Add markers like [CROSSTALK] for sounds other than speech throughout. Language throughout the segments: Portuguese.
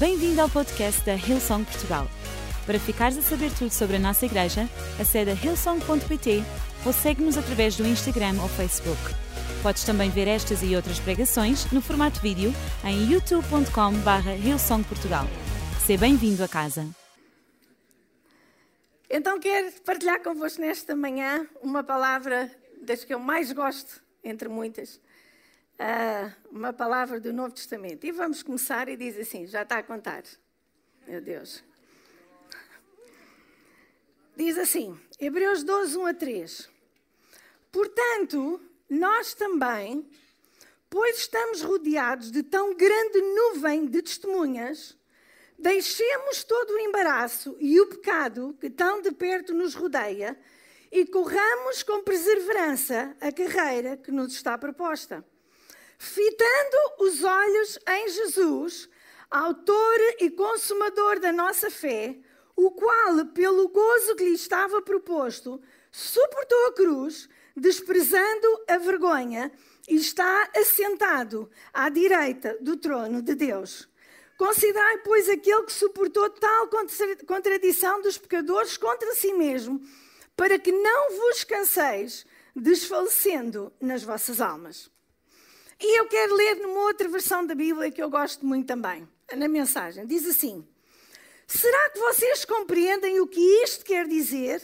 Bem-vindo ao podcast da Hillsong Portugal. Para ficares a saber tudo sobre a nossa igreja, acede a hillsong.pt ou segue-nos através do Instagram ou Facebook. Podes também ver estas e outras pregações no formato vídeo em youtube.com.br hillsongportugal. Seja bem-vindo a casa. Então quero partilhar convosco nesta manhã uma palavra das que eu mais gosto, entre muitas, uh, uma palavra do Novo Testamento. E vamos começar e diz assim, já está a contar. Meu Deus. Diz assim, Hebreus 12, 1 a 3. Portanto, nós também, pois estamos rodeados de tão grande nuvem de testemunhas, Deixemos todo o embaraço e o pecado que tão de perto nos rodeia e corramos com perseverança a carreira que nos está proposta. Fitando os olhos em Jesus, autor e consumador da nossa fé, o qual, pelo gozo que lhe estava proposto, suportou a cruz, desprezando a vergonha, e está assentado à direita do trono de Deus. Considerai, pois, aquele que suportou tal contradição dos pecadores contra si mesmo, para que não vos canseis, desfalecendo nas vossas almas. E eu quero ler numa outra versão da Bíblia que eu gosto muito também, na mensagem. Diz assim: Será que vocês compreendem o que isto quer dizer?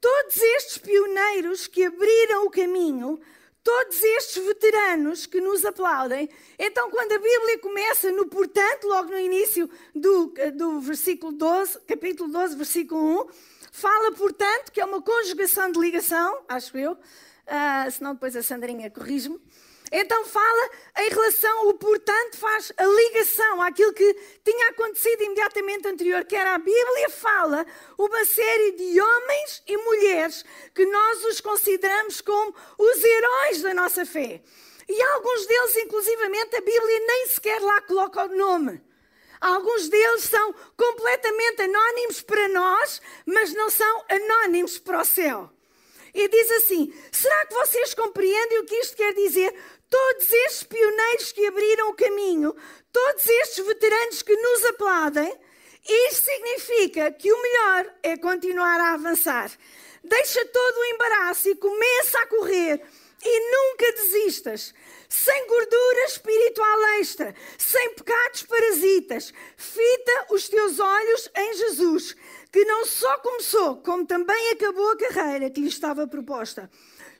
Todos estes pioneiros que abriram o caminho todos estes veteranos que nos aplaudem. Então, quando a Bíblia começa no portanto, logo no início do, do versículo 12, capítulo 12, versículo 1, fala portanto, que é uma conjugação de ligação, acho eu, uh, senão depois a Sandrinha corrige-me. Então fala em relação, o portanto faz a ligação àquilo que tinha acontecido imediatamente anterior, que era a Bíblia fala uma série de homens e mulheres que nós os consideramos como os heróis da nossa fé. E alguns deles, inclusivamente, a Bíblia nem sequer lá coloca o nome. Alguns deles são completamente anónimos para nós, mas não são anónimos para o céu. E diz assim: será que vocês compreendem o que isto quer dizer? Todos estes pioneiros que abriram o caminho, todos estes veteranos que nos aplaudem, isto significa que o melhor é continuar a avançar. Deixa todo o embaraço e começa a correr. E nunca desistas. Sem gordura espiritual extra, sem pecados parasitas. Fita os teus olhos em Jesus, que não só começou, como também acabou a carreira que lhe estava proposta.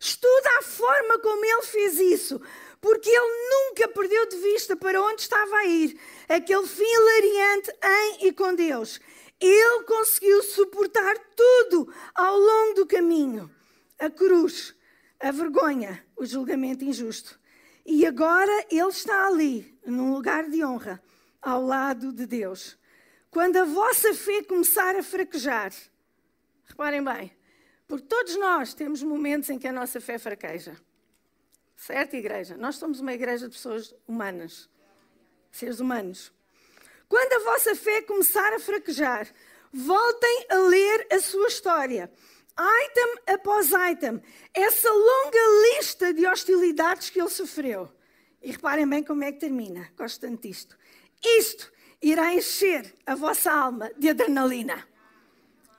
Estuda a forma como ele fez isso, porque ele nunca perdeu de vista para onde estava a ir, aquele fim hilariante em e com Deus. Ele conseguiu suportar tudo ao longo do caminho: a cruz, a vergonha, o julgamento injusto. E agora ele está ali, num lugar de honra, ao lado de Deus. Quando a vossa fé começar a fraquejar, reparem bem, porque todos nós temos momentos em que a nossa fé fraqueja. Certo, igreja? Nós somos uma igreja de pessoas humanas, seres humanos. Quando a vossa fé começar a fraquejar, voltem a ler a sua história, item após item, essa longa lista de hostilidades que ele sofreu. E reparem bem como é que termina. Gosto tanto disto. Isto irá encher a vossa alma de adrenalina.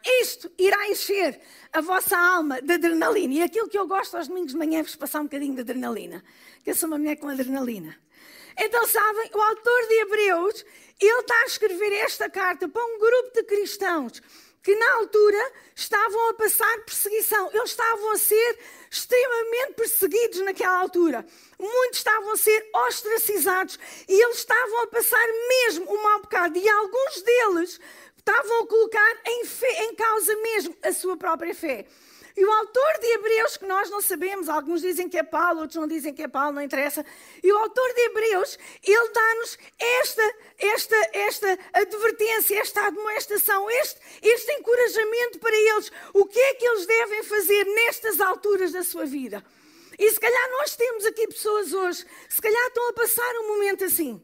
Isto irá encher a vossa alma de adrenalina. E aquilo que eu gosto aos domingos de manhã é vos passar um bocadinho de adrenalina. Que eu sou uma mulher com adrenalina. Então, sabem, o autor de Hebreus, ele está a escrever esta carta para um grupo de cristãos que na altura estavam a passar perseguição. Eles estavam a ser extremamente perseguidos naquela altura. Muitos estavam a ser ostracizados e eles estavam a passar mesmo um mau bocado. E alguns deles estavam a colocar em, fé, em causa mesmo a sua própria fé. E o autor de Hebreus, que nós não sabemos, alguns dizem que é Paulo, outros não dizem que é Paulo, não interessa. E o autor de Hebreus, ele dá-nos esta, esta, esta advertência, esta admoestação, este, este encorajamento para eles. O que é que eles devem fazer nestas alturas da sua vida? E se calhar nós temos aqui pessoas hoje, se calhar estão a passar um momento assim.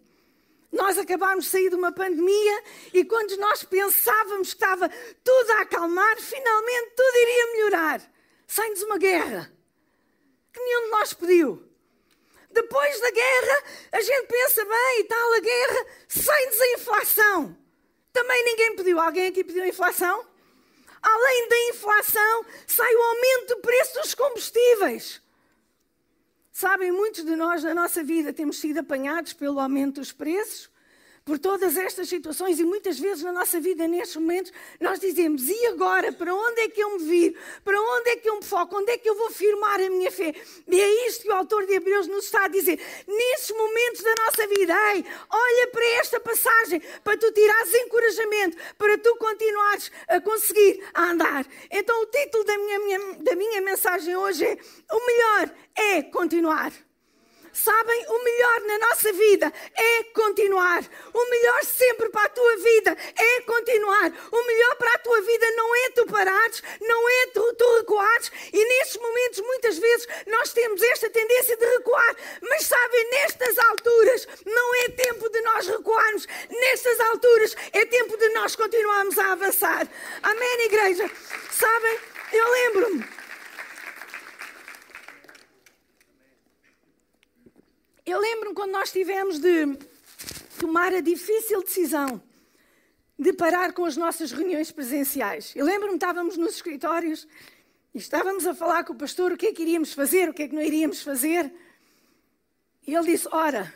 Nós acabámos de sair de uma pandemia e quando nós pensávamos que estava tudo a acalmar, finalmente tudo iria melhorar. Sai-nos uma guerra que nenhum de nós pediu. Depois da guerra, a gente pensa bem e tal, a guerra, sem-nos a inflação. Também ninguém pediu. Alguém aqui pediu inflação? Além da inflação, sai o aumento do preço dos combustíveis. Sabem, muitos de nós na nossa vida temos sido apanhados pelo aumento dos preços por todas estas situações e muitas vezes na nossa vida, nestes momentos, nós dizemos: e agora? Para onde é que eu me viro? Para onde é que eu me foco? Onde é que eu vou firmar a minha fé? E é isto que o autor de Hebreus nos está a dizer. Nestes momentos da nossa vida, ei, olha para esta passagem para tu tirares encorajamento, para tu continuares a conseguir a andar. Então, o título da minha, minha da minha mensagem hoje é: O melhor é continuar. Sabem, o melhor na nossa vida é continuar. O melhor sempre para a tua vida é continuar. O melhor para a tua vida não é tu parares, não é tu, tu recuares. E nestes momentos, muitas vezes, nós temos esta tendência de recuar. Mas sabem, nestas alturas, não é tempo de nós recuarmos. Nestas alturas, é tempo de nós continuarmos a avançar. Amém, igreja? Sabem, eu lembro-me Eu lembro-me quando nós tivemos de tomar a difícil decisão de parar com as nossas reuniões presenciais. Eu lembro-me, estávamos nos escritórios e estávamos a falar com o pastor o que é que iríamos fazer, o que é que não iríamos fazer. E ele disse: Ora,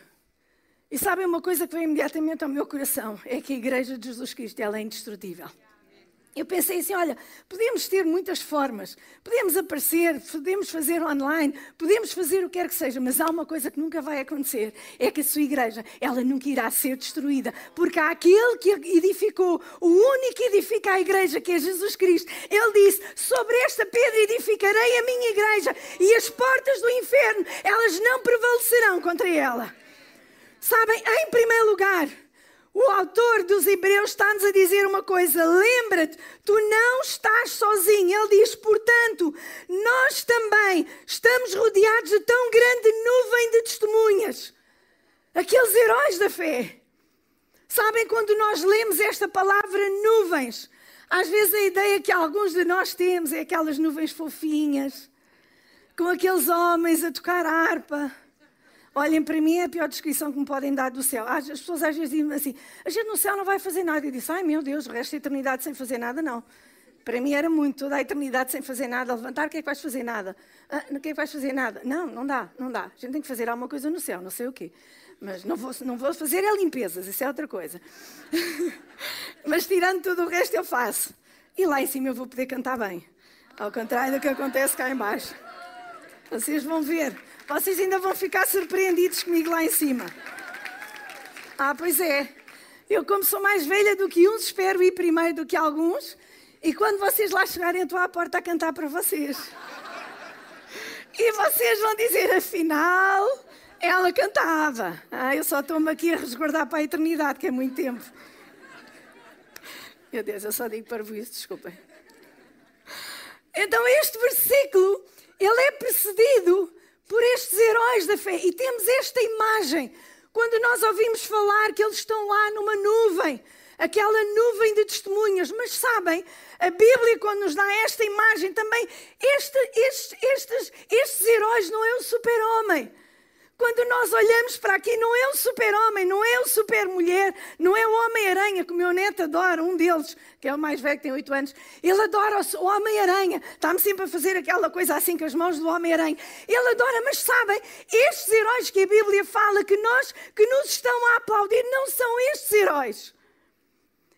e sabem uma coisa que veio imediatamente ao meu coração? É que a Igreja de Jesus Cristo ela é indestrutível. Eu pensei assim: olha, podemos ter muitas formas, podemos aparecer, podemos fazer online, podemos fazer o que quer que seja, mas há uma coisa que nunca vai acontecer: é que a sua igreja, ela nunca irá ser destruída, porque há aquele que edificou, o único que edifica a igreja, que é Jesus Cristo. Ele disse: sobre esta pedra edificarei a minha igreja, e as portas do inferno, elas não prevalecerão contra ela. Sabem, em primeiro lugar, o autor dos Hebreus está-nos a dizer uma coisa: lembra-te, tu não estás sozinho. Ele diz, portanto, nós também estamos rodeados de tão grande nuvem de testemunhas. Aqueles heróis da fé. Sabem quando nós lemos esta palavra nuvens? Às vezes a ideia que alguns de nós temos é aquelas nuvens fofinhas, com aqueles homens a tocar harpa Olhem, para mim é a pior descrição que me podem dar do céu. As pessoas às vezes dizem assim: a gente no céu não vai fazer nada. Eu disse: ai meu Deus, o resto da eternidade sem fazer nada, não. Para mim era muito, toda a eternidade sem fazer nada, levantar, o que é que vais fazer nada? Ah, o que é que vais fazer nada? Não, não dá, não dá. A gente tem que fazer alguma coisa no céu, não sei o quê. Mas não vou, não vou fazer é limpezas, isso é outra coisa. [LAUGHS] Mas tirando tudo o resto eu faço. E lá em cima eu vou poder cantar bem. Ao contrário do que acontece cá embaixo. Vocês vão ver. Vocês ainda vão ficar surpreendidos comigo lá em cima. Ah, pois é. Eu, como sou mais velha do que uns, espero ir primeiro do que alguns. E quando vocês lá chegarem, estou à porta a cantar para vocês. E vocês vão dizer, afinal, ela cantava. Ah, eu só estou-me aqui a resguardar para a eternidade, que é muito tempo. Meu Deus, eu só digo para isso, desculpem. Então, este versículo, ele é precedido por estes heróis da fé. E temos esta imagem quando nós ouvimos falar que eles estão lá numa nuvem, aquela nuvem de testemunhas. Mas sabem, a Bíblia, quando nos dá esta imagem, também, este, estes, estes, estes heróis não é o super-homem. Quando nós olhamos para aqui, não é o super-homem, não é o super-mulher, não é o Homem-Aranha, que o meu neto adora, um deles, que é o mais velho, que tem oito anos. Ele adora o Homem-Aranha. Está-me sempre a fazer aquela coisa assim com as mãos do Homem-Aranha. Ele adora, mas sabem, estes heróis que a Bíblia fala que nós, que nos estão a aplaudir, não são estes heróis.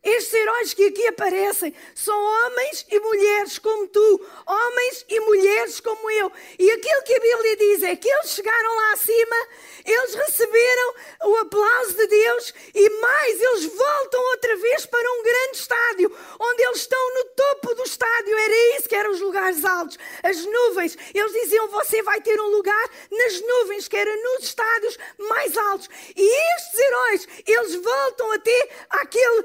Estes heróis que aqui aparecem são homens e mulheres como tu, homens e mulheres como eu. E aquilo que a Bíblia diz é que eles chegaram lá acima, eles receberam o aplauso de Deus e mais, eles voltam outra vez para um grande estádio, onde eles estão no topo do estádio. Era isso que eram os lugares altos, as nuvens. Eles diziam: Você vai ter um lugar nas nuvens, que era nos estádios mais altos. E estes heróis, eles voltam até aquele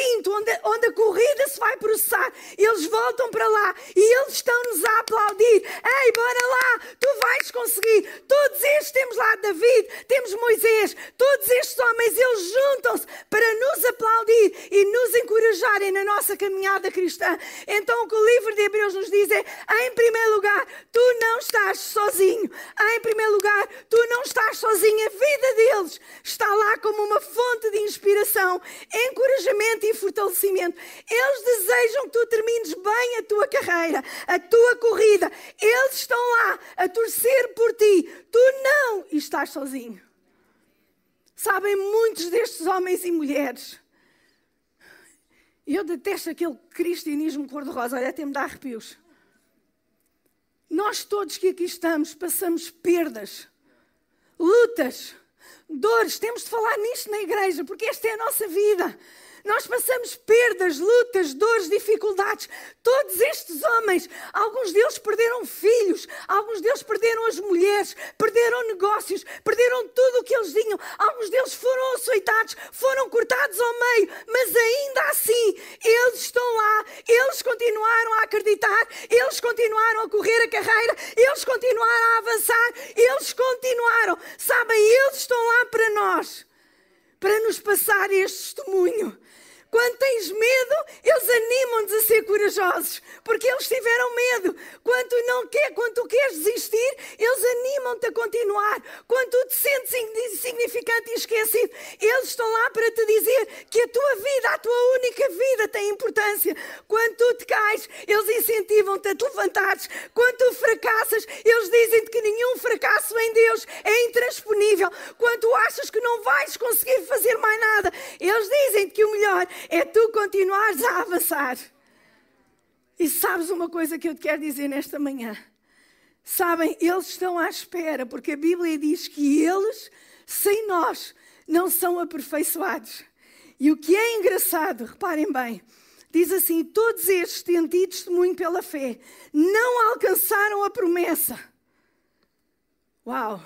labirinto onde, onde a corrida se vai processar. Eles voltam para lá e eles estão-nos a aplaudir. Ei, bora lá, tu vais conseguir. Todos estes, temos lá David, temos Moisés, todos estes homens, eles juntam-se para nos aplaudir e nos encorajarem na nossa caminhada cristã. Então, o que o livro de Hebreus nos diz é: em primeiro lugar, tu não estás sozinho. Em primeiro lugar, tu não estás sozinho. A vida deles está lá como uma fonte de inspiração, encorajamento e fortalecimento. Eles desejam que tu termines bem a tua carreira, a tua corrida. Eles estão lá a torcer por ti. Tu não estás sozinho. Sabem, muitos destes homens e mulheres. Eu detesto aquele cristianismo cor-de-rosa, olha, até me dá arrepios. Nós todos que aqui estamos passamos perdas, lutas, dores. Temos de falar nisto na igreja, porque esta é a nossa vida. Nós passamos perdas, lutas, dores, dificuldades. Todos estes homens, alguns deles perderam filhos, alguns deles perderam as mulheres, perderam negócios, perderam tudo o que eles tinham. Alguns deles foram açoitados, foram cortados ao meio, mas ainda assim eles estão lá, eles continuaram a acreditar, eles continuaram a correr a carreira, eles continuaram a avançar, eles continuaram. Sabem, eles estão lá para nós, para nos passar este testemunho quando tens medo, eles animam-nos a ser corajosos, porque eles tiveram medo. Quando tu, não quer, quando tu queres desistir, eles animam-te a continuar. Quando tu te sentes insignificante e esquecido, eles estão lá para te dizer que a tua vida, a tua única vida, tem importância. Quando tu te cais, eles incentivam-te a te levantares. Quando tu fracassas, eles dizem-te que nenhum fracasso em Deus é intransponível. Quando tu achas que não vais conseguir fazer mais nada, eles dizem-te que o melhor é tu continuares a avançar. E sabes uma coisa que eu te quero dizer nesta manhã? Sabem, eles estão à espera, porque a Bíblia diz que eles, sem nós, não são aperfeiçoados. E o que é engraçado, reparem bem, diz assim: todos estes, tendo testemunho pela fé, não alcançaram a promessa. Uau!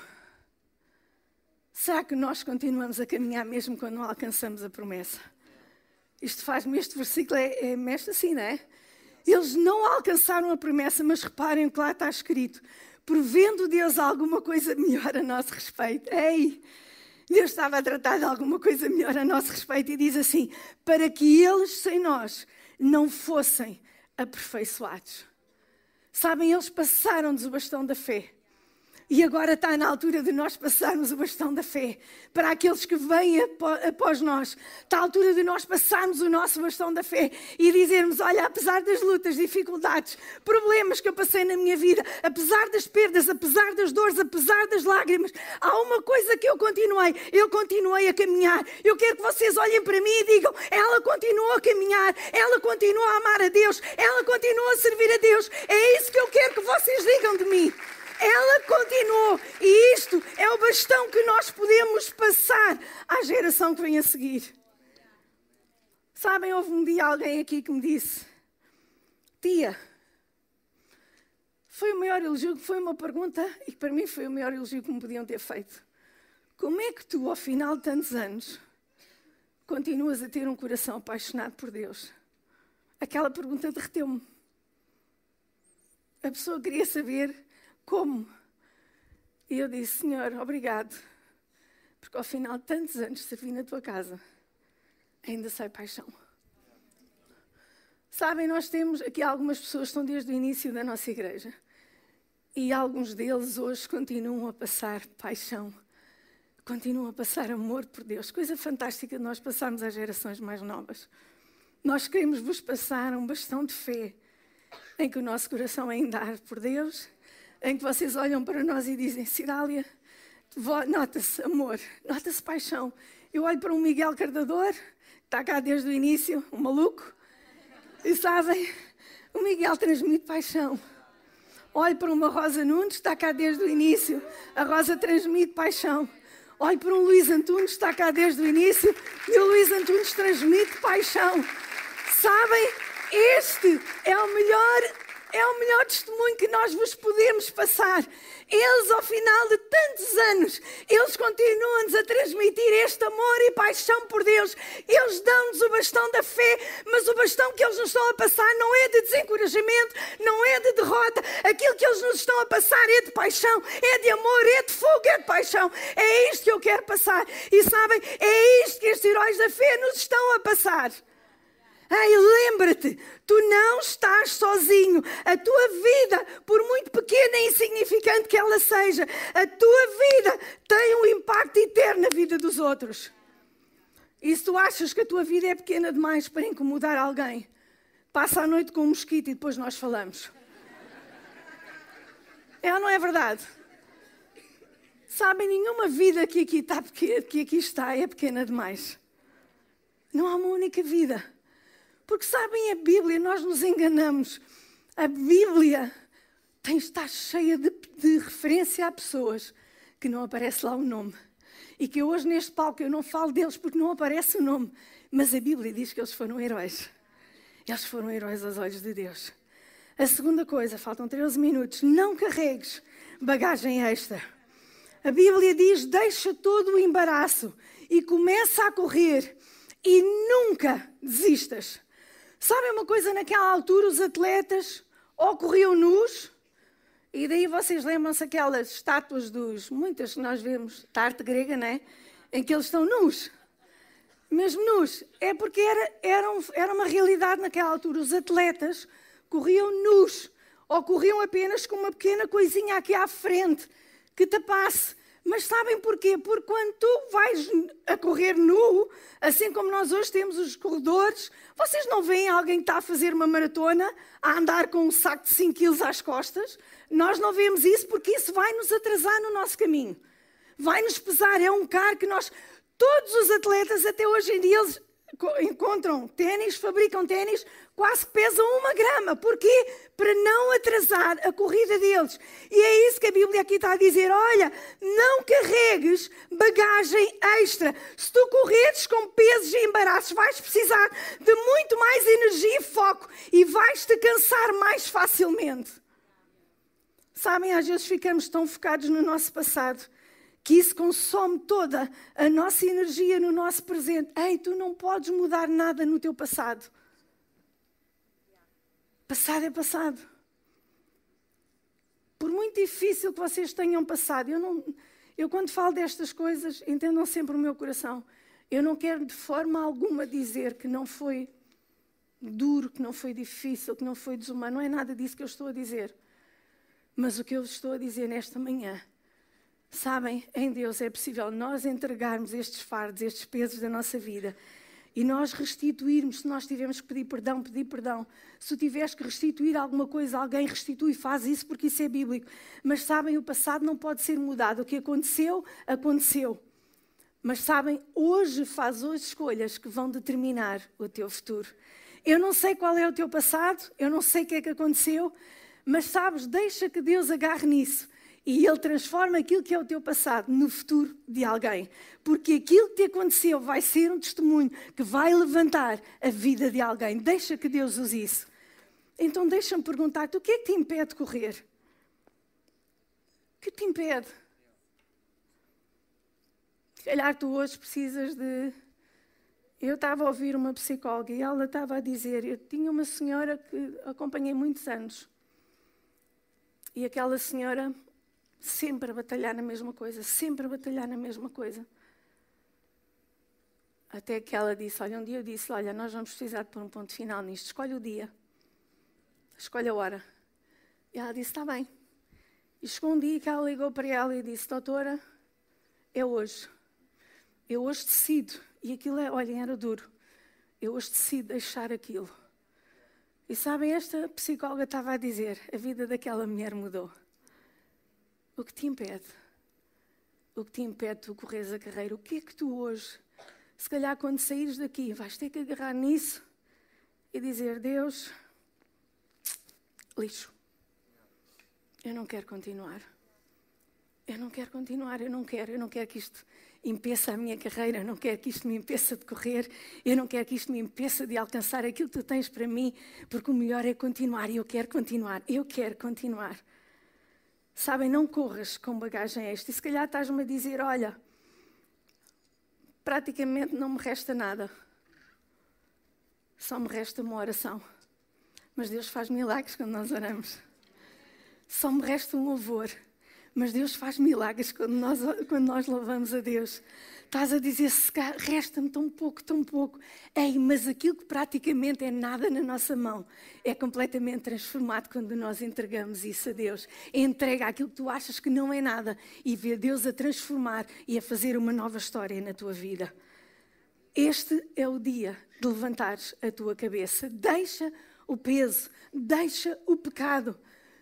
Será que nós continuamos a caminhar mesmo quando não alcançamos a promessa? Isto faz-me, este versículo é, é mexe assim, não é? Eles não alcançaram a promessa, mas reparem o que lá está escrito. Provendo Deus alguma coisa melhor a nosso respeito. Ei! Deus estava a tratar de alguma coisa melhor a nosso respeito e diz assim: para que eles sem nós não fossem aperfeiçoados. Sabem, eles passaram-nos o bastão da fé. E agora está na altura de nós passarmos o bastão da fé para aqueles que vêm após nós. Está a altura de nós passarmos o nosso bastão da fé e dizermos: Olha, apesar das lutas, dificuldades, problemas que eu passei na minha vida, apesar das perdas, apesar das dores, apesar das lágrimas, há uma coisa que eu continuei. Eu continuei a caminhar. Eu quero que vocês olhem para mim e digam: Ela continuou a caminhar, ela continua a amar a Deus, ela continua a servir a Deus. É isso que eu quero que vocês digam de mim. Ela continuou. E isto é o bastão que nós podemos passar à geração que vem a seguir. Sabem, houve um dia alguém aqui que me disse: Tia, foi o maior elogio, foi uma pergunta e para mim foi o maior elogio que me podiam ter feito. Como é que tu, ao final de tantos anos, continuas a ter um coração apaixonado por Deus? Aquela pergunta derreteu-me. A pessoa queria saber como? E eu disse: Senhor, obrigado, porque ao final de tantos anos servi na tua casa, ainda sei paixão. Sabem, nós temos aqui algumas pessoas que estão desde o início da nossa igreja. E alguns deles hoje continuam a passar paixão, continuam a passar amor por Deus. Coisa fantástica de nós passarmos às gerações mais novas. Nós queremos vos passar um bastão de fé em que o nosso coração é dar por Deus em que vocês olham para nós e dizem: Cidália, nota-se amor, nota-se paixão. Eu olho para um Miguel Cardador, que está cá desde o início, um maluco, e sabem, o Miguel transmite paixão. Olho para uma Rosa Nunes, está cá desde o início, a Rosa transmite paixão. Olho para um Luís Antunes, está cá desde o início, e o Luís Antunes transmite paixão. Sabem, este é o melhor é o melhor testemunho que nós vos podemos passar. Eles, ao final de tantos anos, eles continuam-nos a transmitir este amor e paixão por Deus. Eles dão-nos o bastão da fé, mas o bastão que eles nos estão a passar não é de desencorajamento, não é de derrota. Aquilo que eles nos estão a passar é de paixão, é de amor, é de fogo, é de paixão. É isto que eu quero passar. E sabem, é isto que estes heróis da fé nos estão a passar. Ei, lembra-te, tu não estás sozinho. A tua vida, por muito pequena e insignificante que ela seja, a tua vida tem um impacto eterno na vida dos outros. E se tu achas que a tua vida é pequena demais para incomodar alguém, passa a noite com um mosquito e depois nós falamos. É ou não é verdade? Sabem, nenhuma vida que aqui, está, que aqui está é pequena demais. Não há uma única vida. Porque sabem, a Bíblia, nós nos enganamos. A Bíblia tem, está cheia de, de referência a pessoas que não aparece lá o nome. E que hoje neste palco eu não falo deles porque não aparece o nome. Mas a Bíblia diz que eles foram heróis. Eles foram heróis aos olhos de Deus. A segunda coisa, faltam 13 minutos, não carregues bagagem extra. A Bíblia diz: deixa todo o embaraço e começa a correr e nunca desistas. Sabem uma coisa? Naquela altura, os atletas ou corriam nus, e daí vocês lembram-se aquelas estátuas dos, muitas que nós vemos, da arte grega, né? Em que eles estão nus. Mesmo nus. É porque era, era, um, era uma realidade naquela altura. Os atletas corriam nus, ou corriam apenas com uma pequena coisinha aqui à frente que tapasse. Mas sabem porquê? Porque quando tu vais a correr nu, assim como nós hoje temos os corredores, vocês não veem alguém que está a fazer uma maratona a andar com um saco de 5 quilos às costas? Nós não vemos isso porque isso vai nos atrasar no nosso caminho. Vai nos pesar. É um carro que nós, todos os atletas até hoje em dia, eles encontram ténis, fabricam ténis, quase pesam uma grama. Porquê? Para não atrasar a corrida deles. E é isso que a Bíblia aqui está a dizer. Olha, não carregues bagagem extra. Se tu correres com pesos e embaraços, vais precisar de muito mais energia e foco e vais-te cansar mais facilmente. Sabem, às vezes ficamos tão focados no nosso passado que isso consome toda a nossa energia no nosso presente. Ei, tu não podes mudar nada no teu passado. Passado é passado. Por muito difícil que vocês tenham passado, eu, não, eu quando falo destas coisas, entendam sempre o meu coração. Eu não quero de forma alguma dizer que não foi duro, que não foi difícil, que não foi desumano. Não é nada disso que eu estou a dizer. Mas o que eu estou a dizer nesta manhã Sabem, em Deus é possível nós entregarmos estes fardos, estes pesos da nossa vida e nós restituirmos. Se nós tivermos que pedir perdão, pedir perdão. Se tiveres que restituir alguma coisa, alguém restitui, faz isso porque isso é bíblico. Mas sabem, o passado não pode ser mudado. O que aconteceu, aconteceu. Mas sabem, hoje faz hoje escolhas que vão determinar o teu futuro. Eu não sei qual é o teu passado, eu não sei o que é que aconteceu, mas sabes, deixa que Deus agarre nisso e Ele transforma aquilo que é o teu passado no futuro de alguém. Porque aquilo que te aconteceu vai ser um testemunho que vai levantar a vida de alguém. Deixa que Deus use isso. Então deixa-me perguntar-te: o que é que te impede de correr? O que te impede? Se calhar tu hoje precisas de. Eu estava a ouvir uma psicóloga e ela estava a dizer: eu tinha uma senhora que acompanhei muitos anos. E aquela senhora sempre a batalhar na mesma coisa, sempre a batalhar na mesma coisa. Até que ela disse: Olha, um dia eu disse: Olha, nós vamos precisar de pôr um ponto final nisto. Escolhe o dia, escolhe a hora. E ela disse: Está bem. E chegou um dia que ela ligou para ela e disse: Doutora, é hoje. Eu hoje decido. E aquilo é, olhem, era duro. Eu hoje decido deixar aquilo. E sabem, esta psicóloga estava a dizer: a vida daquela mulher mudou. O que te impede? O que te impede de tu correres a carreira? O que é que tu hoje, se calhar quando saíres daqui, vais ter que agarrar nisso e dizer: Deus, lixo. Eu não quero continuar. Eu não quero continuar, eu não quero, eu não quero que isto, impeça a minha carreira, eu não quero que isto me impeça de correr, eu não quero que isto me impeça de alcançar aquilo que tu tens para mim, porque o melhor é continuar e eu quero continuar, eu quero continuar. Sabem, não corras com bagagem esta. E se calhar estás-me a dizer: olha, praticamente não me resta nada, só me resta uma oração. Mas Deus faz milagres quando nós oramos. Só me resta um louvor. Mas Deus faz milagres quando nós, quando nós louvamos a Deus. Estás a dizer, resta-me tão pouco, tão pouco. Ei, mas aquilo que praticamente é nada na nossa mão é completamente transformado quando nós entregamos isso a Deus. Entrega aquilo que tu achas que não é nada e vê Deus a transformar e a fazer uma nova história na tua vida. Este é o dia de levantares a tua cabeça. Deixa o peso, deixa o pecado.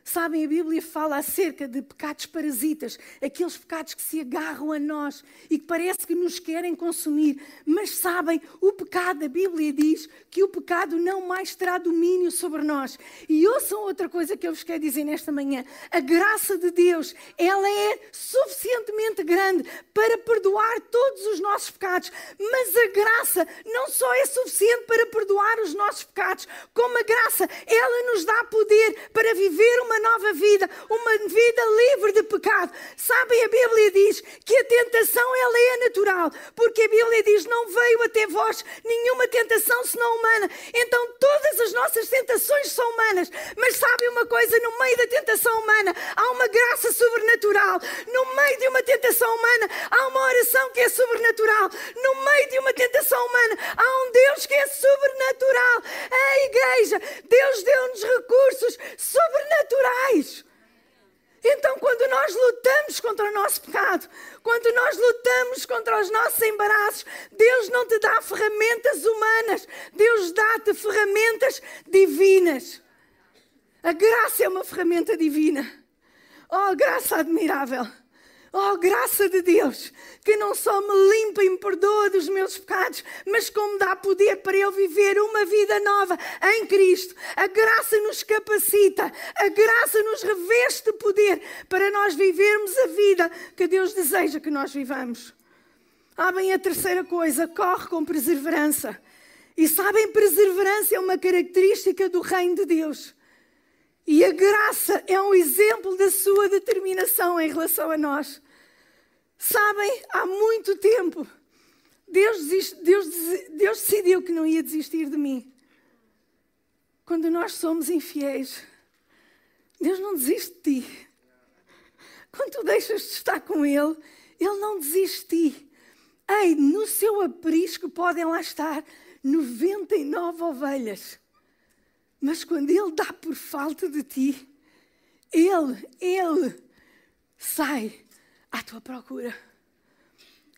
Sabem, a Bíblia fala acerca de pecados parasitas, aqueles pecados que se agarram a nós e que parece que nos querem consumir. Mas sabem, o pecado, a Bíblia diz que o pecado não mais terá domínio sobre nós. E ouçam outra coisa que eu vos quero dizer nesta manhã: a graça de Deus, ela é suficientemente grande para perdoar todos os nossos pecados. Mas a graça não só é suficiente para perdoar os nossos pecados, como a graça, ela nos dá poder para viver uma uma nova vida, uma vida livre de pecado. Sabem, a Bíblia diz que a tentação ela é natural, porque a Bíblia diz não veio até vós nenhuma tentação senão humana. Então todas as nossas tentações são humanas, mas sabem uma coisa, no meio da tentação humana há uma graça sobrenatural. No meio de uma tentação humana há uma oração que é sobrenatural. No meio de uma tentação humana há um Deus que é sobrenatural. A igreja, Deus deu-nos recursos sobrenaturais naturais. Então, quando nós lutamos contra o nosso pecado, quando nós lutamos contra os nossos embaraços, Deus não te dá ferramentas humanas, Deus dá-te ferramentas divinas. A graça é uma ferramenta divina. Oh, graça admirável. Oh, graça de Deus, que não só me limpa e me perdoa dos meus pecados, mas como dá poder para eu viver uma vida nova em Cristo. A graça nos capacita, a graça nos reveste de poder para nós vivermos a vida que Deus deseja que nós vivamos. Ah, bem, a terceira coisa, corre com perseverança. E sabem, perseverança é uma característica do reino de Deus. E a graça é um exemplo da sua determinação em relação a nós. Sabem, há muito tempo, Deus, Deus, Deus decidiu que não ia desistir de mim. Quando nós somos infiéis, Deus não desiste de ti. Quando tu deixas de estar com Ele, Ele não desiste de ti. Ei, no seu aprisco podem lá estar 99 ovelhas. Mas quando Ele dá por falta de ti, Ele, Ele sai à tua procura.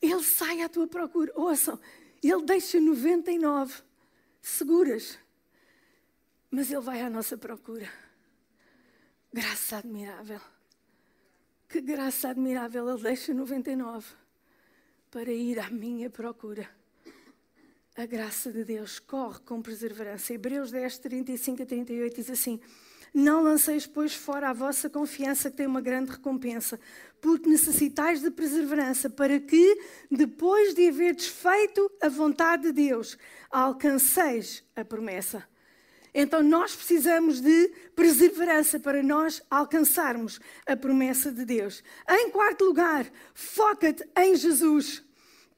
Ele sai à tua procura. Ouçam, Ele deixa 99 seguras, mas Ele vai à nossa procura. Graça admirável. Que graça admirável Ele deixa 99 para ir à minha procura a graça de Deus corre com perseverança. Hebreus 10, 35 a 38 diz assim: Não lanceis, pois, fora a vossa confiança, que tem uma grande recompensa, porque necessitais de perseverança, para que, depois de haver desfeito a vontade de Deus, alcanceis a promessa. Então nós precisamos de perseverança para nós alcançarmos a promessa de Deus. Em quarto lugar, foca-te em Jesus.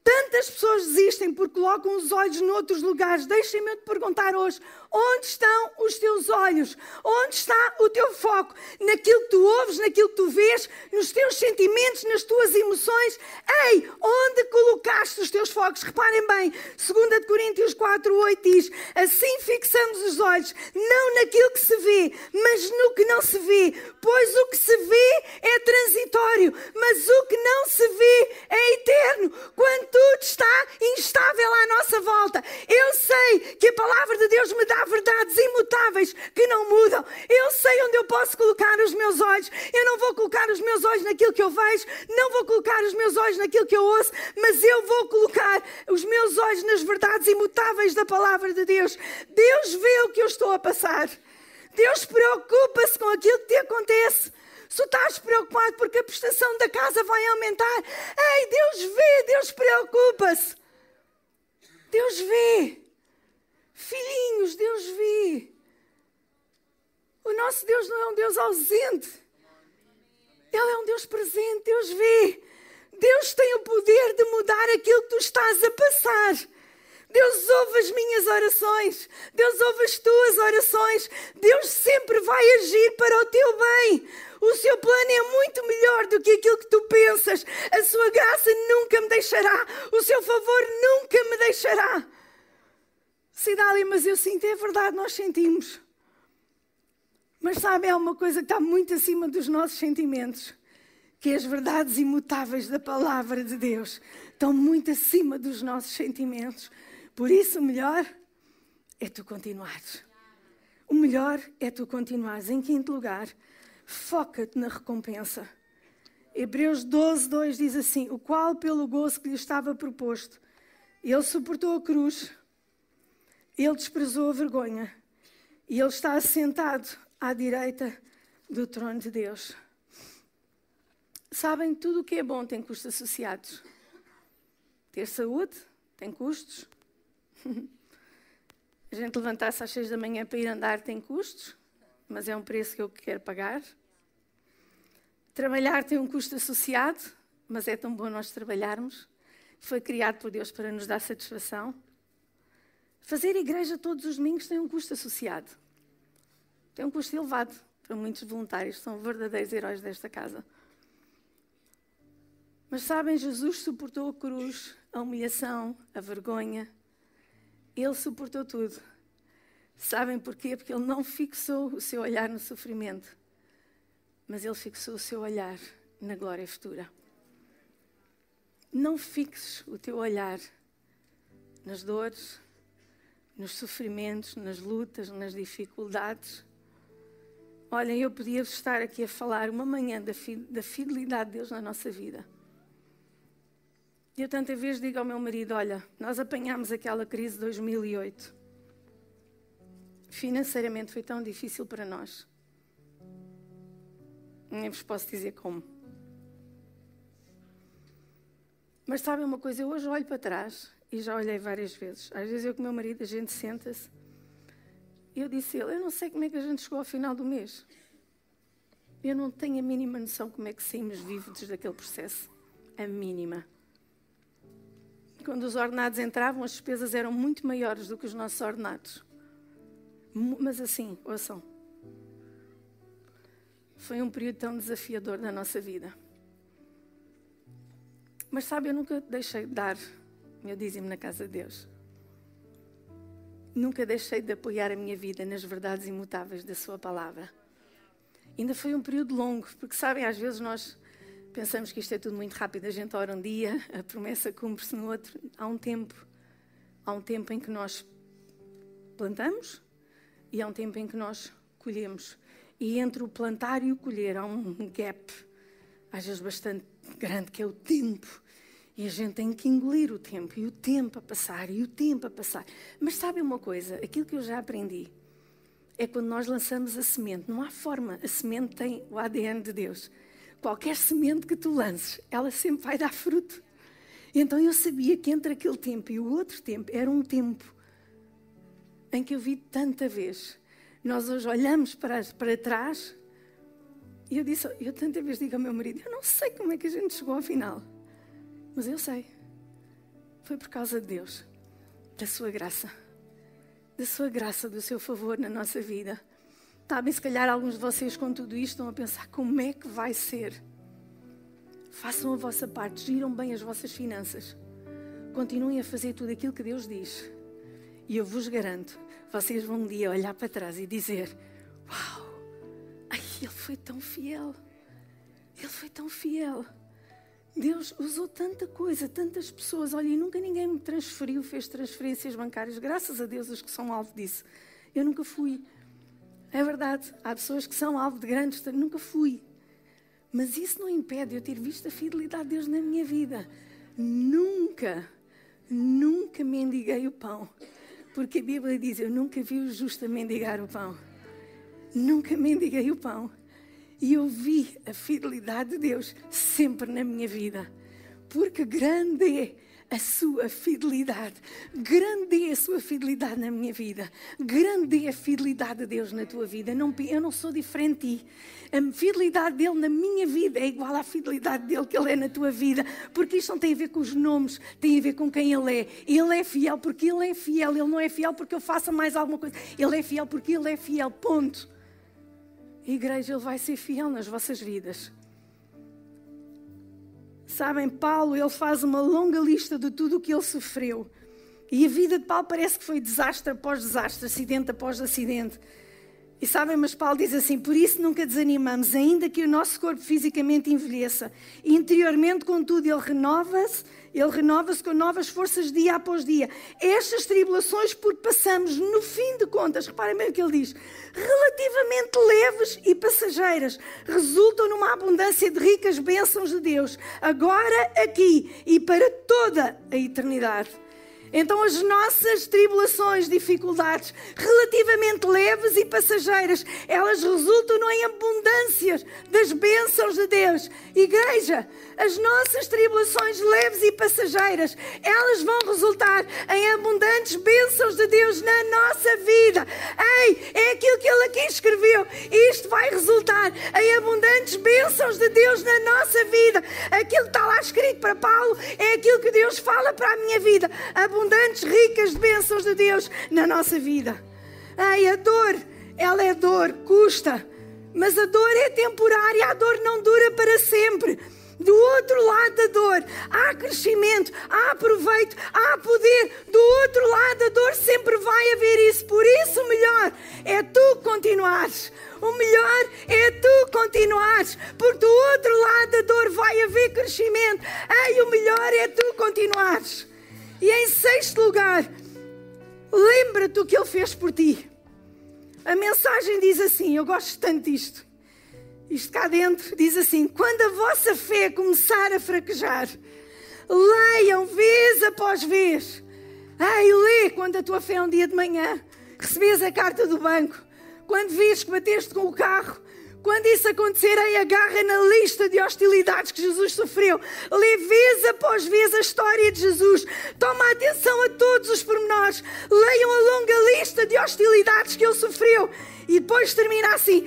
Tantas pessoas desistem porque colocam os olhos noutros lugares. Deixem-me te perguntar hoje: onde estão os teus olhos? Onde está o teu foco? Naquilo que tu ouves, naquilo que tu vês, nos teus sentimentos, nas tuas emoções? Ei, onde colocaste os teus focos? Reparem bem, 2 Coríntios 4, 8 diz: Assim fixamos os olhos, não naquilo que se vê, mas no que não se vê. Pois o que se vê é transitório, mas o que não se vê é eterno. Quando tudo está instável à nossa volta. Eu sei que a palavra de Deus me dá verdades imutáveis que não mudam. Eu sei onde eu posso colocar os meus olhos. Eu não vou colocar os meus olhos naquilo que eu vejo, não vou colocar os meus olhos naquilo que eu ouço, mas eu vou colocar os meus olhos nas verdades imutáveis da palavra de Deus. Deus vê o que eu estou a passar. Deus preocupa-se com aquilo que te acontece. Se estás preocupado porque a prestação da casa vai aumentar, ei, Deus vê, Deus preocupa-se. Deus vê. Filhinhos, Deus vê. O nosso Deus não é um Deus ausente. Ele é um Deus presente, Deus vê. Deus tem o poder de mudar aquilo que tu estás a passar. Deus ouve as minhas orações. Deus ouve as tuas orações. Deus sempre vai agir para o teu bem. O seu plano é muito melhor do que aquilo que tu pensas. A sua graça nunca me deixará. O seu favor nunca me deixará. Cidália, mas eu sinto, é verdade, nós sentimos. Mas sabe, há uma coisa que está muito acima dos nossos sentimentos, que é as verdades imutáveis da palavra de Deus estão muito acima dos nossos sentimentos. Por isso, o melhor é tu continuares. O melhor é tu continuares. Em quinto lugar, foca-te na recompensa. Hebreus 12, 2 diz assim: O qual, pelo gozo que lhe estava proposto, ele suportou a cruz, ele desprezou a vergonha, e ele está assentado à direita do trono de Deus. Sabem, tudo o que é bom tem custos associados. Ter saúde tem custos. [LAUGHS] A gente levantar-se às seis da manhã para ir andar tem custos, mas é um preço que eu quero pagar. Trabalhar tem um custo associado, mas é tão bom nós trabalharmos. Foi criado por Deus para nos dar satisfação. Fazer igreja todos os domingos tem um custo associado. Tem um custo elevado para muitos voluntários, são verdadeiros heróis desta casa. Mas sabem, Jesus suportou a cruz, a humilhação, a vergonha. Ele suportou tudo. Sabem porquê? Porque ele não fixou o seu olhar no sofrimento, mas ele fixou o seu olhar na glória futura. Não fixes o teu olhar nas dores, nos sofrimentos, nas lutas, nas dificuldades, Olhem, eu podia estar aqui a falar uma manhã da, fidelidade de Deus na nossa vida. E eu tanta vez digo ao meu marido: Olha, nós apanhámos aquela crise de 2008. Financeiramente foi tão difícil para nós. Nem vos posso dizer como. Mas sabem uma coisa? Eu hoje olho para trás e já olhei várias vezes. Às vezes eu com o meu marido, a gente senta-se eu disse a ele: Eu não sei como é que a gente chegou ao final do mês. Eu não tenho a mínima noção como é que saímos vivos daquele processo. A mínima. Quando os ordenados entravam, as despesas eram muito maiores do que os nossos ordenados. Mas assim, ouçam. Foi um período tão desafiador na nossa vida. Mas sabe, eu nunca deixei de dar meu dízimo na casa de Deus. Nunca deixei de apoiar a minha vida nas verdades imutáveis da Sua palavra. Ainda foi um período longo, porque sabem, às vezes nós pensamos que isto é tudo muito rápido. A gente ora um dia, a promessa cumpre-se no outro. Há um tempo, há um tempo em que nós plantamos e há um tempo em que nós colhemos. E entre o plantar e o colher há um gap, às vezes bastante grande, que é o tempo. E a gente tem que engolir o tempo, e o tempo a passar, e o tempo a passar. Mas sabem uma coisa? Aquilo que eu já aprendi é quando nós lançamos a semente. Não há forma. A semente tem o ADN de Deus. Qualquer semente que tu lances, ela sempre vai dar fruto. Então eu sabia que entre aquele tempo e o outro tempo era um tempo em que eu vi tanta vez. Nós hoje olhamos para, para trás e eu disse, eu tanta vez digo ao meu marido, eu não sei como é que a gente chegou ao final. Mas eu sei. Foi por causa de Deus, da sua graça, da sua graça, do seu favor na nossa vida. Sabem, se calhar alguns de vocês com tudo isto estão a pensar como é que vai ser. Façam a vossa parte, giram bem as vossas finanças. Continuem a fazer tudo aquilo que Deus diz. E eu vos garanto, vocês vão um dia olhar para trás e dizer: Uau, ai, ele foi tão fiel. Ele foi tão fiel. Deus usou tanta coisa, tantas pessoas. Olha, e nunca ninguém me transferiu, fez transferências bancárias. Graças a Deus, os que são alvo disso. Eu nunca fui. É verdade, há pessoas que são alvo de grandes, nunca fui. Mas isso não impede eu ter visto a fidelidade de Deus na minha vida. Nunca, nunca mendiguei o pão. Porque a Bíblia diz: Eu nunca vi o justo mendigar o pão. Nunca mendiguei o pão. E eu vi a fidelidade de Deus sempre na minha vida. Porque grande é a sua fidelidade. Grande é a sua fidelidade na minha vida. Grande é a fidelidade de Deus na tua vida. Não, eu não sou diferente de ti. A fidelidade dele na minha vida é igual à fidelidade dele que ele é na tua vida. Porque isto não tem a ver com os nomes, tem a ver com quem ele é. Ele é fiel porque ele é fiel. Ele não é fiel porque eu faça mais alguma coisa. Ele é fiel porque ele é fiel. Ponto. Igreja, ele vai ser fiel nas vossas vidas. Sabem, Paulo, ele faz uma longa lista de tudo o que ele sofreu. E a vida de Paulo parece que foi desastre após desastre, acidente após acidente. E sabem, mas Paulo diz assim: por isso nunca desanimamos, ainda que o nosso corpo fisicamente envelheça. Interiormente, contudo, ele renova-se ele renova-se com novas forças dia após dia. Estas tribulações por passamos, no fim de contas, reparem bem o que ele diz, relativamente leves e passageiras, resultam numa abundância de ricas bênçãos de Deus, agora, aqui e para toda a eternidade. Então, as nossas tribulações, dificuldades, relativamente leves e passageiras, elas resultam em abundâncias das bênçãos de Deus. Igreja, as nossas tribulações leves e passageiras, elas vão resultar em abundantes bênçãos de Deus na nossa vida. Ei, é aquilo que ele aqui escreveu. Isto vai resultar em abundantes bênçãos de Deus na nossa vida. Aquilo que está lá escrito para Paulo é aquilo que Deus fala para a minha vida. Abundantes, ricas bênçãos de Deus na nossa vida. Ei, a dor, ela é dor, custa. Mas a dor é temporária, a dor não dura para sempre. Do outro lado da dor há crescimento, há proveito, há poder. Do outro lado da dor sempre vai haver isso. Por isso, o melhor é tu continuares. O melhor é tu continuares, porque do outro lado da dor vai haver crescimento. Ei, o melhor é tu continuares. E em sexto lugar, lembra-te o que ele fez por ti. A mensagem diz assim: eu gosto tanto disto. Isto cá dentro diz assim: quando a vossa fé começar a fraquejar, leiam vez após vez. Ai, lê quando a tua fé é um dia de manhã, recebes a carta do banco, quando vês que bateste com o carro, quando isso acontecer, aí agarra na lista de hostilidades que Jesus sofreu. Lê vez após vez a história de Jesus. Toma atenção a todos os pormenores. Leiam a longa lista de hostilidades que ele sofreu. E depois termina assim: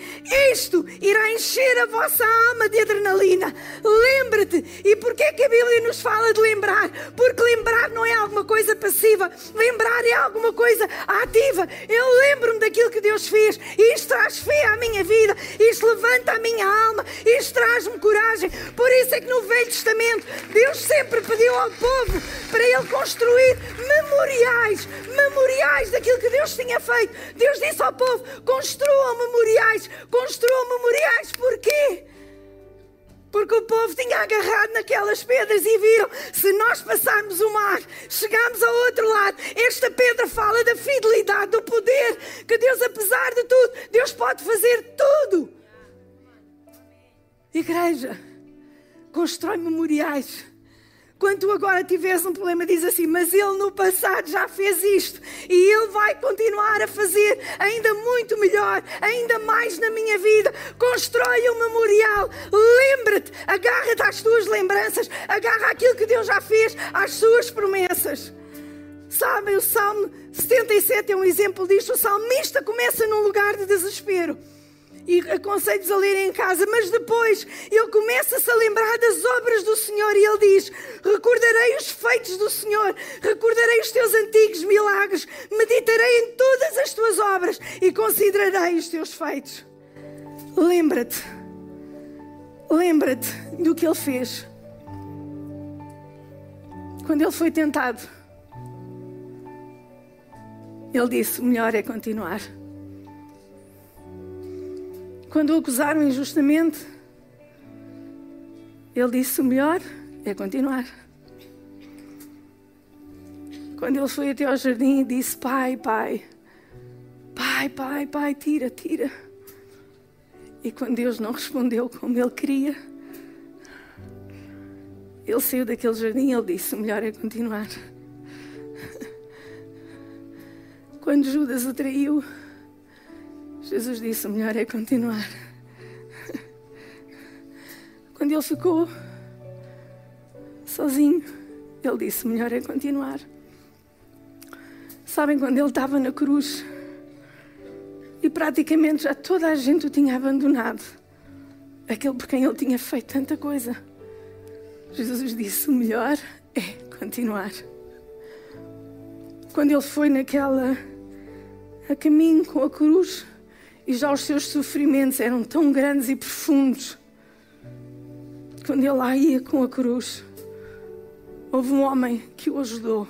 Isto irá encher a vossa alma de adrenalina. Lembre-te. E porquê é que a Bíblia nos fala de lembrar? Porque lembrar não é alguma coisa passiva. Lembrar é alguma coisa ativa. Eu lembro-me daquilo que Deus fez. Isto traz fé à minha vida. Isto levanta a minha alma. Isto traz-me coragem. Por isso é que no Velho Testamento Deus sempre pediu ao povo para ele construir memoriais. Memoriais daquilo que Deus tinha feito. Deus disse ao povo: construam memoriais, construam memoriais. Porquê? Porque o povo tinha agarrado naquelas pedras e viram: se nós passarmos o mar, chegamos ao outro lado. Esta pedra fala da fidelidade, do poder que Deus, apesar de tudo, Deus pode fazer tudo. Igreja, constrói memoriais quando tu agora tiveres um problema, diz assim: Mas ele no passado já fez isto e ele vai continuar a fazer ainda muito melhor, ainda mais na minha vida. Constrói um memorial. Lembra-te, agarra-te às tuas lembranças, agarra aquilo que Deus já fez, às suas promessas. Sabem, o Salmo 77 é um exemplo disto. O salmista começa num lugar de desespero e aconselho-vos a ler em casa, mas depois ele começa-se a lembrar das obras do Senhor e ele diz: Recordarei os feitos do Senhor, recordarei os teus antigos milagres, meditarei em todas as tuas obras e considerarei os teus feitos. Lembra-te, lembra-te do que ele fez quando ele foi tentado. Ele disse: O melhor é continuar. Quando o acusaram injustamente, ele disse: o melhor é continuar. Quando ele foi até ao jardim e disse: Pai, pai, pai, pai, pai, tira, tira. E quando Deus não respondeu como ele queria, ele saiu daquele jardim e ele disse: o melhor é continuar. [LAUGHS] Quando Judas o traiu, Jesus disse: o melhor é continuar. Quando ele ficou sozinho, ele disse: melhor é continuar. Sabem, quando ele estava na cruz e praticamente já toda a gente o tinha abandonado, aquele por quem ele tinha feito tanta coisa, Jesus disse: o melhor é continuar. Quando ele foi naquela a caminho com a cruz e já os seus sofrimentos eram tão grandes e profundos, quando ele lá ia com a cruz, houve um homem que o ajudou.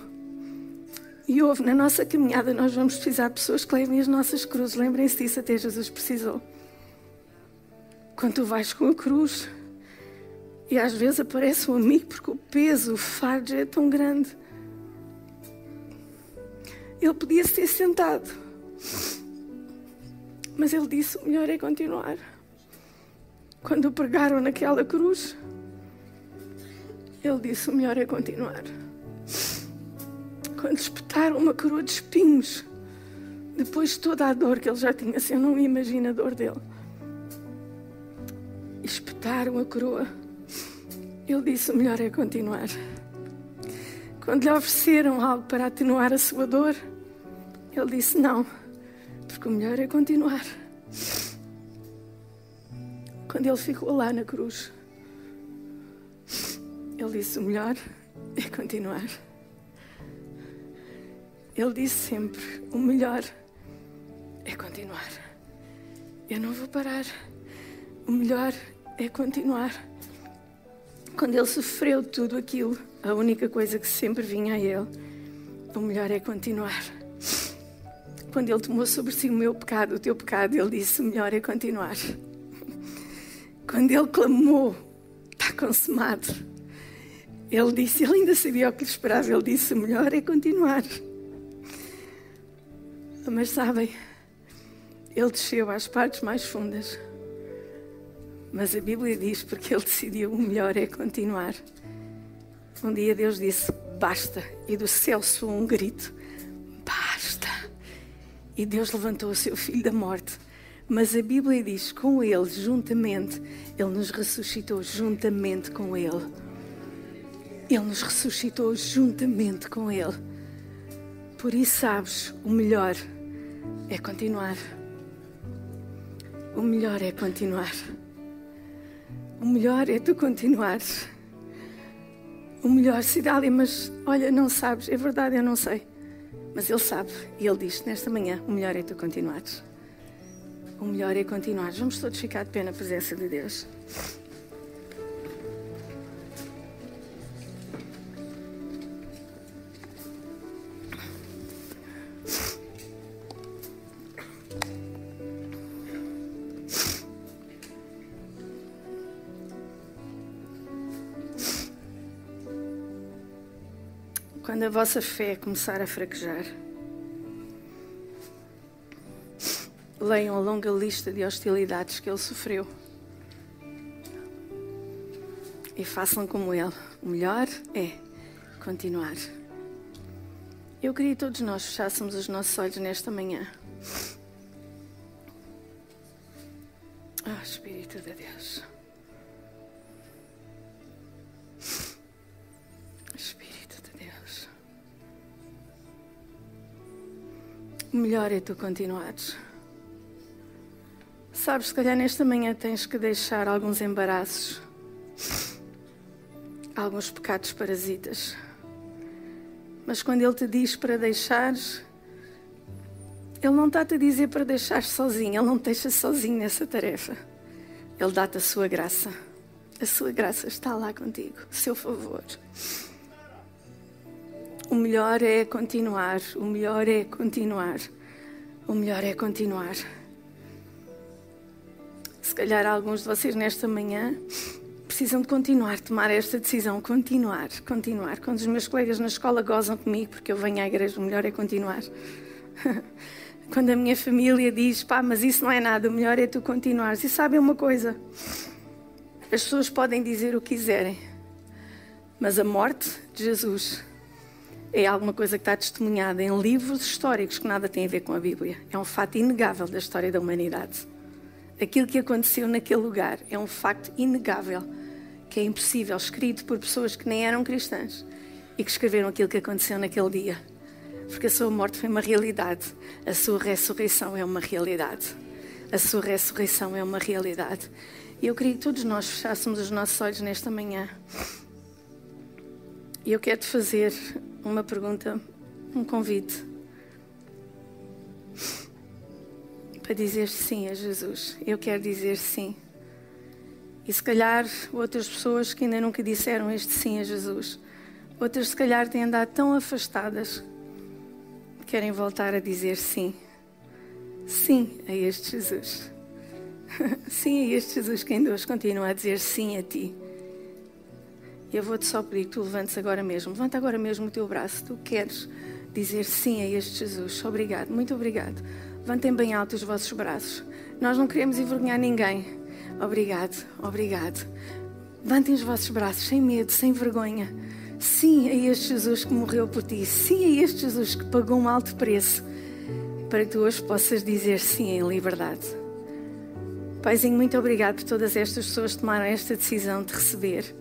E houve, na nossa caminhada, nós vamos precisar de pessoas que levem as nossas cruzes. Lembrem-se disso, até Jesus precisou. Quando tu vais com a cruz, e às vezes aparece um amigo porque o peso, o fardo é tão grande. Ele podia ser sentado, mas ele disse: o melhor é continuar. Quando o pregaram naquela cruz, ele disse: o melhor é continuar. Quando espetaram uma coroa de espinhos, depois de toda a dor que ele já tinha, assim, eu não imagino a dor dele. Espetaram a coroa ele disse: o melhor é continuar. Quando lhe ofereceram algo para atenuar a sua dor, ele disse: não, porque o melhor é continuar. Quando ele ficou lá na cruz, ele disse: o melhor é continuar. Ele disse sempre: o melhor é continuar. Eu não vou parar. O melhor é continuar. Quando ele sofreu tudo aquilo, a única coisa que sempre vinha a ele, o melhor é continuar. Quando ele tomou sobre si o meu pecado, o teu pecado, ele disse: melhor é continuar. Quando ele clamou, está consumado. Ele disse, ele ainda sabia o que lhe esperava, ele disse: melhor é continuar. Mas sabem, ele desceu às partes mais fundas mas a Bíblia diz porque ele decidiu o melhor é continuar. Um dia Deus disse: basta, e do céu soou um grito: basta. E Deus levantou o seu filho da morte. Mas a Bíblia diz: com ele, juntamente, ele nos ressuscitou juntamente com ele. Ele nos ressuscitou juntamente com ele. Por isso, sabes, o melhor é continuar. O melhor é continuar. O melhor é tu continuares. O melhor, Cidália, mas olha, não sabes, é verdade, eu não sei. Mas ele sabe e ele diz nesta manhã: o melhor é tu continuares. O melhor é continuar. Vamos todos ficar de pé na presença de Deus. A vossa fé começar a fraquejar, leiam a longa lista de hostilidades que ele sofreu e façam como ele. O melhor é continuar. Eu queria que todos nós fechássemos os nossos olhos nesta manhã. Ah, oh, Espírito de Deus. O melhor é tu continuares. Sabes, se calhar nesta manhã tens que deixar alguns embaraços, alguns pecados parasitas. Mas quando Ele te diz para deixares, Ele não está-te a dizer para deixar sozinho, Ele não te deixa sozinho nessa tarefa. Ele dá-te a sua graça. A sua graça está lá contigo, seu favor. O melhor é continuar, o melhor é continuar, o melhor é continuar. Se calhar alguns de vocês nesta manhã precisam de continuar, tomar esta decisão, continuar, continuar. Quando os meus colegas na escola gozam comigo porque eu venho à igreja, o melhor é continuar. [LAUGHS] Quando a minha família diz, pá, mas isso não é nada, o melhor é tu continuares. E sabem uma coisa? As pessoas podem dizer o que quiserem, mas a morte de Jesus é alguma coisa que está testemunhada em livros históricos que nada tem a ver com a Bíblia. É um fato inegável da história da humanidade. Aquilo que aconteceu naquele lugar é um facto inegável. que é impossível, escrito por pessoas que nem eram cristãs e que escreveram aquilo que aconteceu naquele dia. Porque a sua morte foi uma realidade, a sua ressurreição é uma realidade. A sua ressurreição é uma realidade. E eu queria que todos nós fechássemos os nossos olhos nesta manhã. E eu quero te fazer uma pergunta, um convite. Para dizer sim a Jesus. Eu quero dizer sim. E se calhar outras pessoas que ainda nunca disseram este sim a Jesus, outras se calhar têm andado tão afastadas, querem voltar a dizer sim. Sim a este Jesus. [LAUGHS] sim a este Jesus que ainda hoje continua a dizer sim a ti. Eu vou-te só pedir que tu levantes agora mesmo. Levanta agora mesmo o teu braço. Tu queres dizer sim a este Jesus. Obrigado, muito obrigado. Levantem bem alto os vossos braços. Nós não queremos envergonhar ninguém. Obrigado, obrigado. Levantem os vossos braços sem medo, sem vergonha. Sim a este Jesus que morreu por ti. Sim a este Jesus que pagou um alto preço para que tu hoje possas dizer sim em liberdade. Paizinho, muito obrigado por todas estas pessoas que tomaram esta decisão de receber.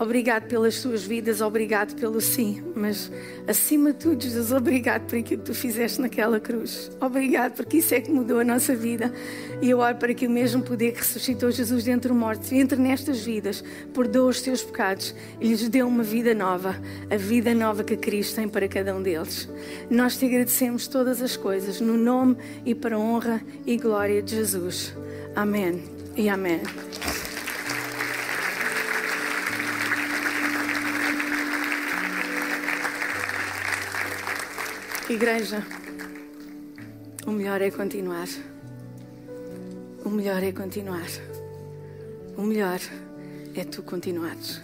Obrigado pelas suas vidas, obrigado pelo sim, mas acima de tudo, Jesus, obrigado por aquilo que tu fizeste naquela cruz. Obrigado, porque isso é que mudou a nossa vida. E eu oro para que o mesmo poder que ressuscitou Jesus dentre mortos, entre nestas vidas, perdoa os teus pecados e lhes dê uma vida nova, a vida nova que Cristo tem para cada um deles. Nós te agradecemos todas as coisas, no nome e para a honra e glória de Jesus. Amém e amém. Igreja, o melhor é continuar. O melhor é continuar. O melhor é tu continuares.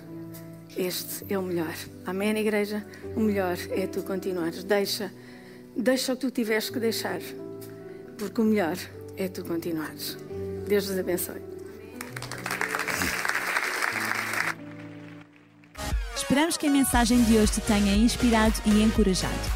Este é o melhor. Amém, igreja? O melhor é tu continuares. Deixa, deixa o que tu tiveste que deixar, porque o melhor é tu continuares. Deus nos abençoe. Esperamos que a mensagem de hoje te tenha inspirado e encorajado.